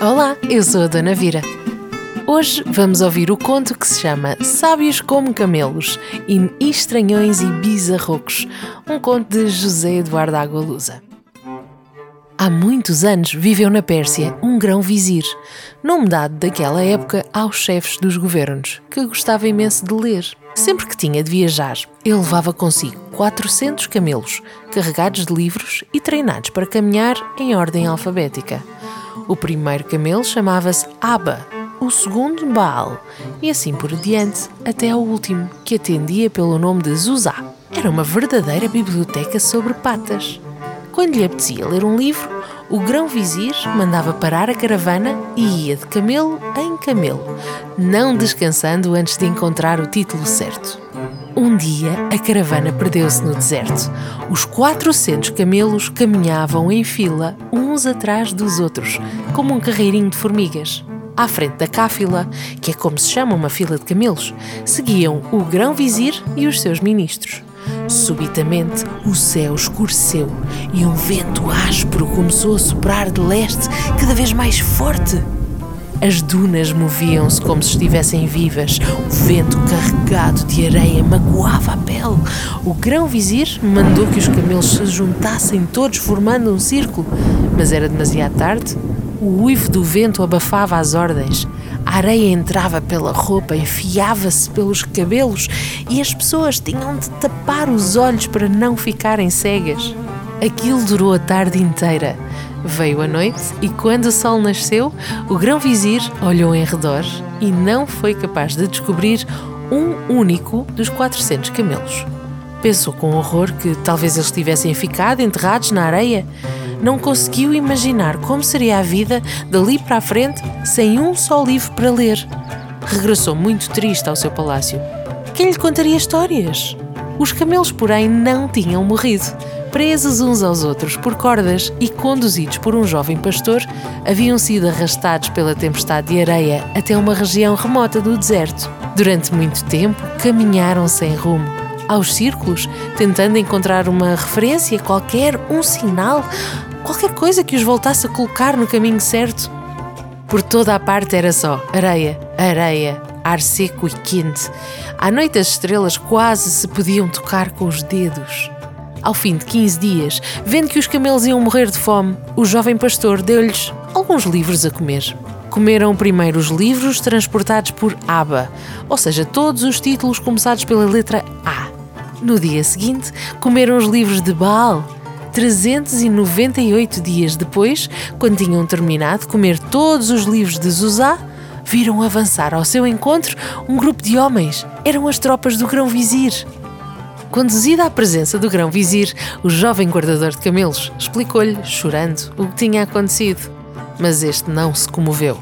Olá, eu sou a Dona Vira. Hoje vamos ouvir o conto que se chama Sábios como Camelos, e Estranhões e Bizarrocos, um conto de José Eduardo Agualusa. Há muitos anos viveu na Pérsia um grão-vizir, nome dado daquela época aos chefes dos governos, que gostava imenso de ler. Sempre que tinha de viajar, ele levava consigo 400 camelos, carregados de livros e treinados para caminhar em ordem alfabética. O primeiro camelo chamava-se Aba, o segundo Baal, e assim por diante, até ao último, que atendia pelo nome de Zuzá. Era uma verdadeira biblioteca sobre patas. Quando lhe apetecia ler um livro, o grão-vizir mandava parar a caravana e ia de camelo em camelo, não descansando antes de encontrar o título certo. Um dia, a caravana perdeu-se no deserto. Os 400 camelos caminhavam em fila, uns atrás dos outros, como um carreirinho de formigas. À frente da cáfila, que é como se chama uma fila de camelos, seguiam o grão-vizir e os seus ministros. Subitamente, o céu escureceu e um vento áspero começou a soprar de leste, cada vez mais forte. As dunas moviam-se como se estivessem vivas. O vento carregado de areia magoava a pele. O grão-vizir mandou que os camelos se juntassem todos formando um círculo, mas era demasiado tarde. O uivo do vento abafava as ordens. A areia entrava pela roupa, enfiava-se pelos cabelos e as pessoas tinham de tapar os olhos para não ficarem cegas. Aquilo durou a tarde inteira. Veio a noite e, quando o sol nasceu, o grão-vizir olhou em redor e não foi capaz de descobrir um único dos 400 camelos. Pensou com horror que talvez eles tivessem ficado enterrados na areia. Não conseguiu imaginar como seria a vida dali para a frente sem um só livro para ler. Regressou muito triste ao seu palácio. Quem lhe contaria histórias? Os camelos, porém, não tinham morrido presos uns aos outros por cordas e conduzidos por um jovem pastor, haviam sido arrastados pela tempestade de areia até uma região remota do deserto. Durante muito tempo, caminharam sem rumo. Aos círculos, tentando encontrar uma referência qualquer, um sinal, qualquer coisa que os voltasse a colocar no caminho certo. Por toda a parte era só areia, areia, ar seco e quente. À noite as estrelas quase se podiam tocar com os dedos. Ao fim de 15 dias, vendo que os camelos iam morrer de fome, o jovem pastor deu-lhes alguns livros a comer. Comeram primeiro os livros transportados por Aba, ou seja, todos os títulos começados pela letra A. No dia seguinte, comeram os livros de Baal. 398 dias depois, quando tinham terminado de comer todos os livros de Zuzá, viram avançar ao seu encontro um grupo de homens. Eram as tropas do grão-vizir. Conduzida à presença do grão-vizir, o jovem guardador de camelos explicou-lhe, chorando, o que tinha acontecido. Mas este não se comoveu.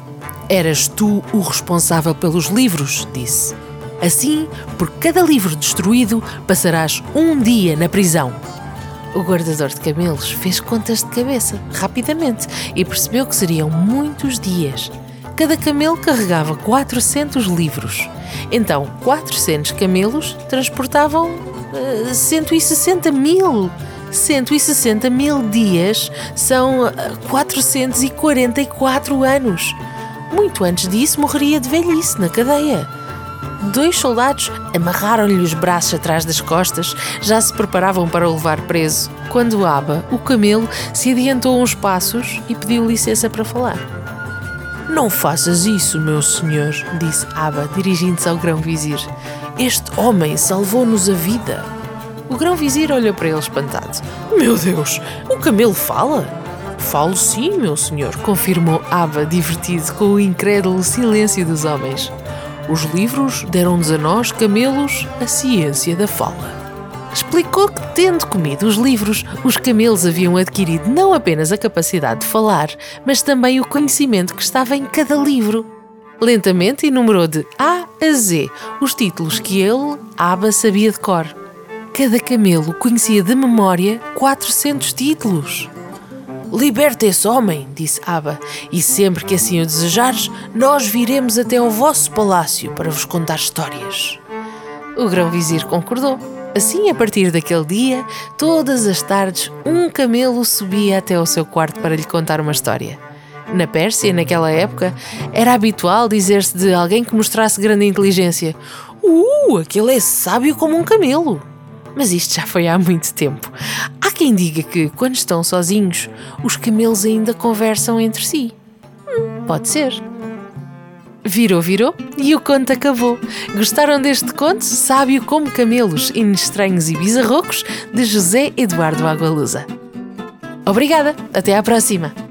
Eras tu o responsável pelos livros, disse. Assim, por cada livro destruído, passarás um dia na prisão. O guardador de camelos fez contas de cabeça, rapidamente, e percebeu que seriam muitos dias. Cada camelo carregava 400 livros. Então, 400 camelos transportavam 160 mil. 160 mil dias são 444 anos. Muito antes disso, morreria de velhice na cadeia. Dois soldados amarraram-lhe os braços atrás das costas, já se preparavam para o levar preso, quando Aba, o camelo, se adiantou uns passos e pediu licença para falar. Não faças isso, meu senhor, disse Aba, dirigindo-se ao grão-vizir. Este homem salvou-nos a vida. O grão-vizir olhou para ele espantado. Meu Deus, o camelo fala? Falo sim, meu senhor, confirmou Aba, divertido com o incrédulo silêncio dos homens. Os livros deram-nos a nós, camelos, a ciência da fala. Explicou que, tendo comido os livros, os camelos haviam adquirido não apenas a capacidade de falar, mas também o conhecimento que estava em cada livro. Lentamente enumerou de A a Z os títulos que ele, Aba, sabia de cor. Cada camelo conhecia de memória 400 títulos. Liberta esse homem, disse Aba, e sempre que assim o desejares, nós viremos até ao vosso palácio para vos contar histórias. O grão-vizir concordou. Assim, a partir daquele dia, todas as tardes, um camelo subia até ao seu quarto para lhe contar uma história. Na Pérsia, naquela época, era habitual dizer-se de alguém que mostrasse grande inteligência: Uh, aquele é sábio como um camelo. Mas isto já foi há muito tempo. Há quem diga que, quando estão sozinhos, os camelos ainda conversam entre si. Hum, pode ser. Virou, virou e o conto acabou. Gostaram deste conto? Sábio como camelos, estranhos e bizarrocos, de José Eduardo Agualusa. Obrigada, até à próxima!